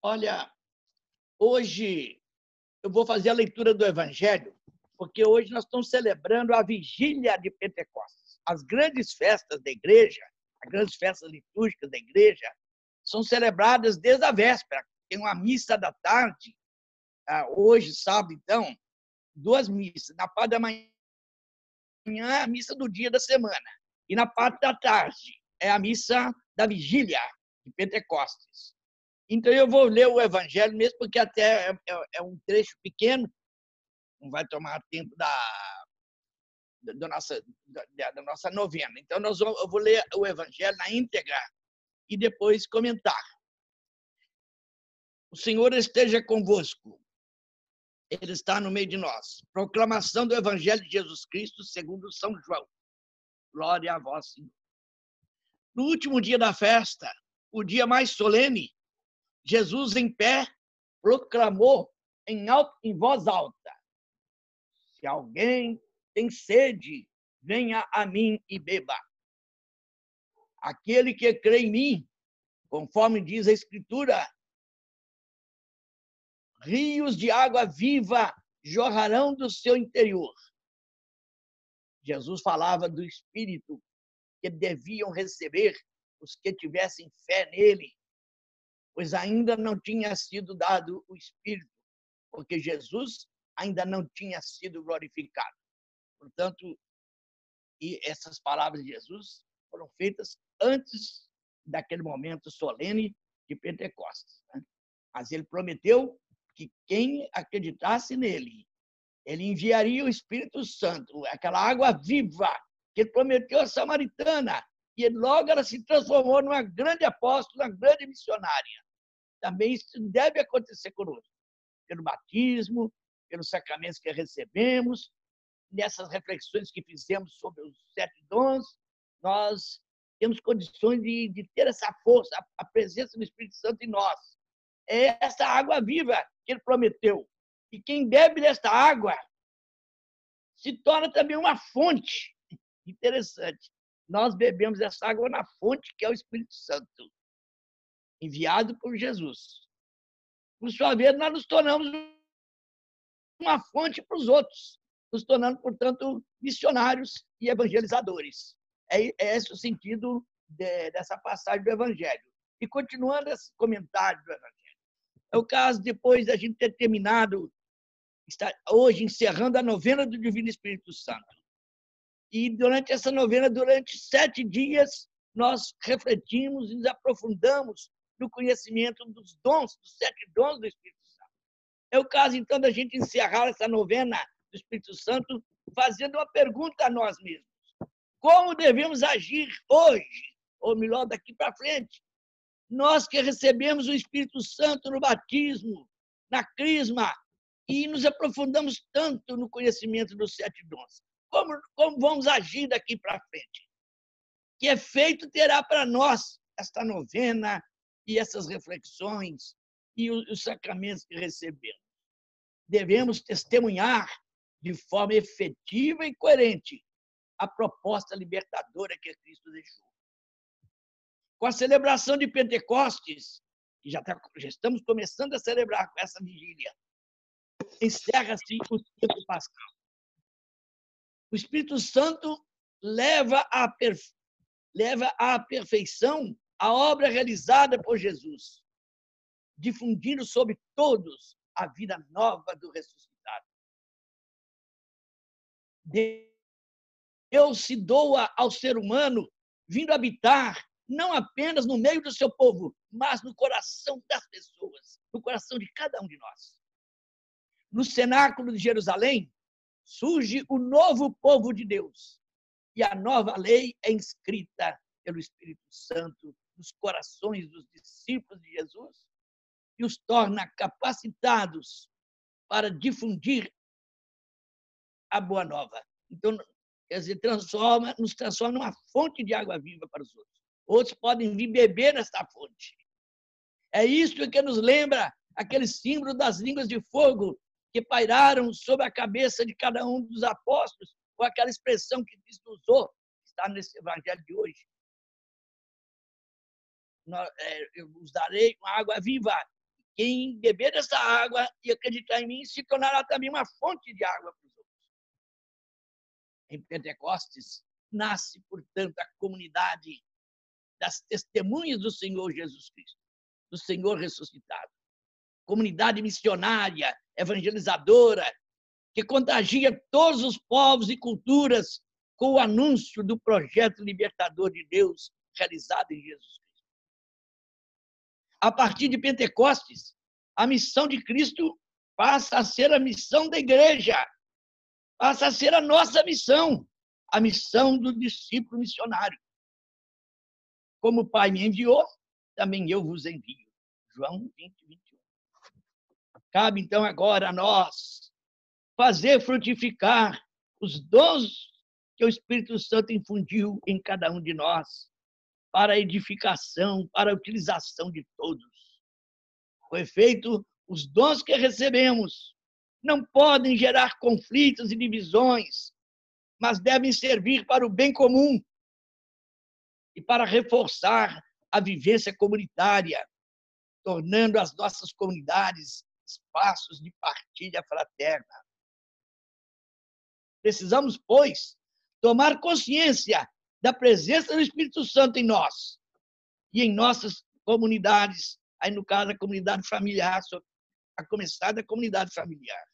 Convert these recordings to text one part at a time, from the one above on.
Olha, hoje eu vou fazer a leitura do Evangelho, porque hoje nós estamos celebrando a vigília de Pentecostes. As grandes festas da igreja, as grandes festas litúrgicas da igreja, são celebradas desde a véspera. Tem uma missa da tarde, ah, hoje, sábado, então, duas missas. Na parte da manhã, a missa do dia da semana. E na parte da tarde, é a missa da vigília de Pentecostes. Então, eu vou ler o Evangelho mesmo, porque até é, é, é um trecho pequeno, não vai tomar tempo da, da, nossa, da, da nossa novena. Então, nós vamos, eu vou ler o Evangelho na íntegra e depois comentar. O Senhor esteja convosco. Ele está no meio de nós. Proclamação do Evangelho de Jesus Cristo segundo São João. Glória a vós, Senhor. No último dia da festa, o dia mais solene, Jesus em pé proclamou em, alto, em voz alta: Se alguém tem sede, venha a mim e beba. Aquele que crê em mim, conforme diz a Escritura, rios de água viva jorrarão do seu interior. Jesus falava do Espírito que deviam receber os que tivessem fé nele, pois ainda não tinha sido dado o Espírito, porque Jesus ainda não tinha sido glorificado. Portanto, e essas palavras de Jesus foram feitas antes daquele momento solene de Pentecostes. Né? Mas ele prometeu que quem acreditasse nele, ele enviaria o Espírito Santo, aquela água viva que ele prometeu à samaritana. E logo ela se transformou numa grande apóstola, uma grande missionária. Também isso deve acontecer conosco, pelo batismo, pelos sacramentos que recebemos, nessas reflexões que fizemos sobre os sete dons, nós temos condições de, de ter essa força, a, a presença do Espírito Santo em nós. É essa água viva que ele prometeu. E quem bebe desta água se torna também uma fonte. Interessante. Nós bebemos essa água na fonte, que é o Espírito Santo, enviado por Jesus. Por sua vez, nós nos tornamos uma fonte para os outros, nos tornando, portanto, missionários e evangelizadores. É, é esse o sentido de, dessa passagem do Evangelho. E continuando esse comentário do Evangelho, é o caso depois da gente ter terminado, está hoje encerrando a novena do Divino Espírito Santo. E durante essa novena, durante sete dias, nós refletimos e nos aprofundamos no conhecimento dos dons, dos sete dons do Espírito Santo. É o caso, então, da gente encerrar essa novena do Espírito Santo fazendo uma pergunta a nós mesmos. Como devemos agir hoje, ou melhor, daqui para frente, nós que recebemos o Espírito Santo no batismo, na crisma, e nos aprofundamos tanto no conhecimento dos sete dons. Como, como vamos agir daqui para frente? Que efeito terá para nós esta novena e essas reflexões e os, os sacramentos que recebemos? Devemos testemunhar de forma efetiva e coerente a proposta libertadora que Cristo deixou com a celebração de Pentecostes, que já, tá, estamos começando a celebrar com essa vigília, encerra-se o tempo pascal. O Espírito Santo leva à, perfe... leva à perfeição a obra realizada por Jesus, difundindo sobre todos a vida nova do ressuscitado. Deus se doa ao ser humano, vindo habitar não apenas no meio do seu povo, mas no coração das pessoas, no coração de cada um de nós. No cenáculo de Jerusalém surge o novo povo de Deus, e a nova lei é inscrita pelo Espírito Santo nos corações dos discípulos de Jesus e os torna capacitados para difundir a boa nova. Então, quer dizer, transforma, nos transforma numa fonte de água viva para os outros outros podem vir beber nesta fonte. É isso que nos lembra aquele símbolo das línguas de fogo que pairaram sobre a cabeça de cada um dos apóstolos, ou aquela expressão que Cristo usou, que está nesse evangelho de hoje. É, eu vos darei uma água viva quem beber dessa água e acreditar em mim se tornará também uma fonte de água para os outros. Em Pentecostes nasce, portanto, a comunidade das testemunhas do Senhor Jesus Cristo, do Senhor ressuscitado. Comunidade missionária, evangelizadora, que contagia todos os povos e culturas com o anúncio do projeto libertador de Deus realizado em Jesus Cristo. A partir de Pentecostes, a missão de Cristo passa a ser a missão da igreja, passa a ser a nossa missão, a missão do discípulo missionário. Como o Pai me enviou, também eu vos envio. João 20, 21. Cabe então agora a nós fazer frutificar os dons que o Espírito Santo infundiu em cada um de nós para a edificação, para a utilização de todos. Com efeito, os dons que recebemos não podem gerar conflitos e divisões, mas devem servir para o bem comum e para reforçar a vivência comunitária, tornando as nossas comunidades espaços de partilha fraterna. Precisamos, pois, tomar consciência da presença do Espírito Santo em nós e em nossas comunidades, aí no caso a comunidade familiar, a começar da comunidade familiar.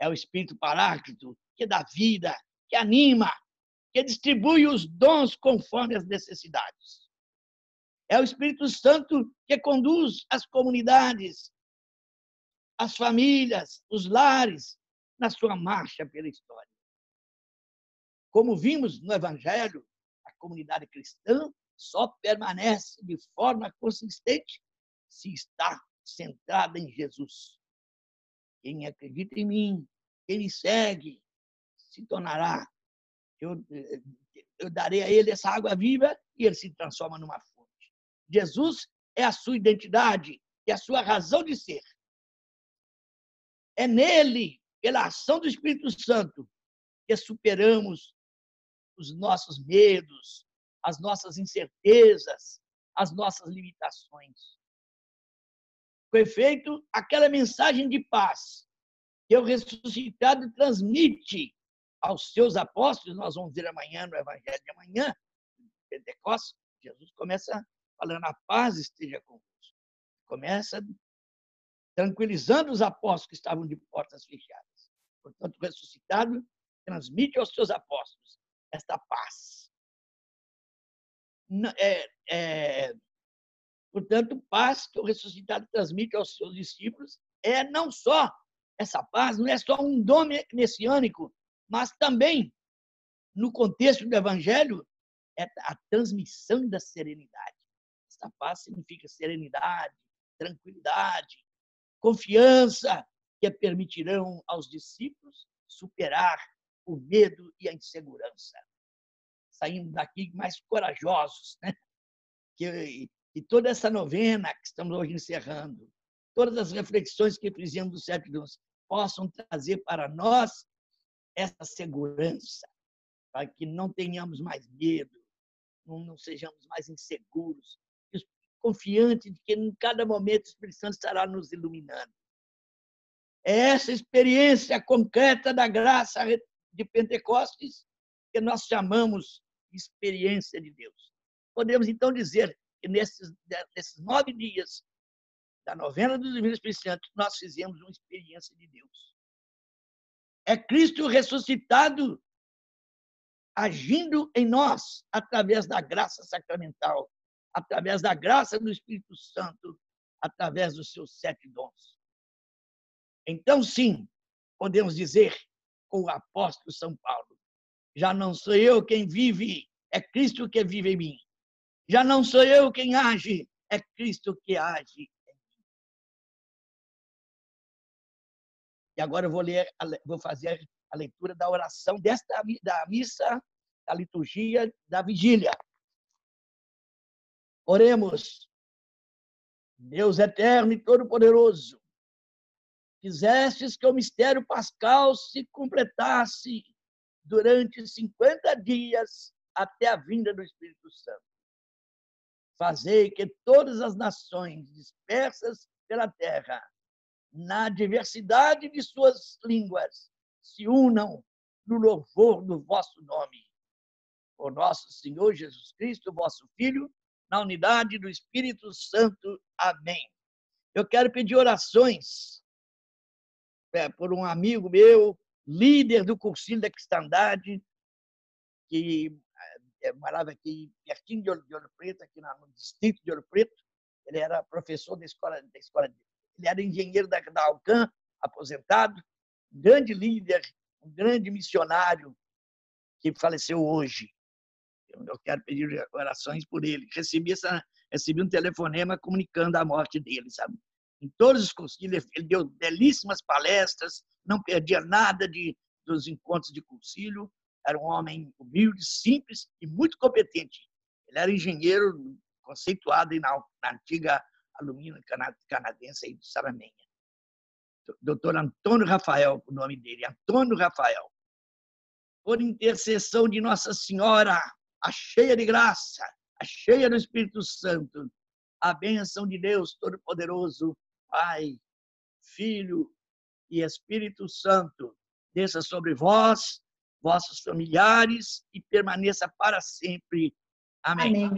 É o Espírito Paráclito que dá vida, que anima, que distribui os dons conforme as necessidades. É o Espírito Santo que conduz as comunidades, as famílias, os lares na sua marcha pela história. Como vimos no Evangelho, a comunidade cristã só permanece de forma consistente se está centrada em Jesus. Quem acredita em mim, quem me segue, se tornará. Eu, eu darei a ele essa água viva e ele se transforma numa fonte. Jesus é a sua identidade e a sua razão de ser. É nele, pela ação do Espírito Santo, que superamos os nossos medos, as nossas incertezas, as nossas limitações. Com efeito, aquela mensagem de paz que o ressuscitado transmite aos seus apóstolos, nós vamos ver amanhã no Evangelho de amanhã, Pentecostes, Jesus começa falando: a paz esteja convosco. Começa tranquilizando os apóstolos que estavam de portas fechadas. Portanto, o ressuscitado transmite aos seus apóstolos esta paz. É, é, portanto, paz que o ressuscitado transmite aos seus discípulos é não só essa paz, não é só um dom messiânico, mas também, no contexto do Evangelho, é a transmissão da serenidade. Essa paz significa serenidade, tranquilidade, confiança que permitirão aos discípulos superar o medo e a insegurança. Saindo daqui mais corajosos, né? Que, e toda essa novena que estamos hoje encerrando, todas as reflexões que fizemos do sete dons, possam trazer para nós essa segurança, para que não tenhamos mais medo, não, não sejamos mais inseguros, confiantes de que em cada momento o Espírito Santo estará nos iluminando. É essa experiência concreta da graça de Pentecostes, que nós chamamos de experiência de Deus. Podemos, então, dizer que nesses, nesses nove dias da novena do Divino Espírito Santo, nós fizemos uma experiência de Deus. É Cristo ressuscitado agindo em nós através da graça sacramental, através da graça do Espírito Santo, através dos seus sete dons. Então, sim, podemos dizer com o apóstolo São Paulo. Já não sou eu quem vive, é Cristo que vive em mim. Já não sou eu quem age, é Cristo que age em mim. E agora eu vou ler, vou fazer a leitura da oração desta da missa, da liturgia da vigília. Oremos. Deus eterno e todo-poderoso, quisestes que o mistério pascal se completasse durante 50 dias até a vinda do Espírito Santo. Fazei que todas as nações dispersas pela terra, na diversidade de suas línguas, se unam no louvor do vosso nome. O nosso Senhor Jesus Cristo, vosso Filho, na unidade do Espírito Santo. Amém. Eu quero pedir orações é, por um amigo meu, líder do cursinho da cristandade, que é, morava aqui pertinho de Ouro, de Ouro Preto, aqui no distrito de Ouro Preto. Ele era professor da escola, da escola ele era engenheiro da, da Alcan, aposentado, um grande líder, um grande missionário que faleceu hoje. Eu quero pedir orações por ele. Recebi, essa, recebi um telefonema comunicando a morte dele, sabe? Em todos os concílios, ele deu belíssimas palestras, não perdia nada de, dos encontros de concílio. Era um homem humilde, simples e muito competente. Ele era engenheiro conceituado na, na antiga alumínio canadense aí de Saramenha. Doutor Antônio Rafael, o nome dele, Antônio Rafael. Por intercessão de Nossa Senhora, a cheia de graça, a cheia do Espírito Santo, a bênção de Deus Todo-Poderoso, Pai, Filho e Espírito Santo, desça sobre vós, vossos familiares e permaneça para sempre. Amém. Amém.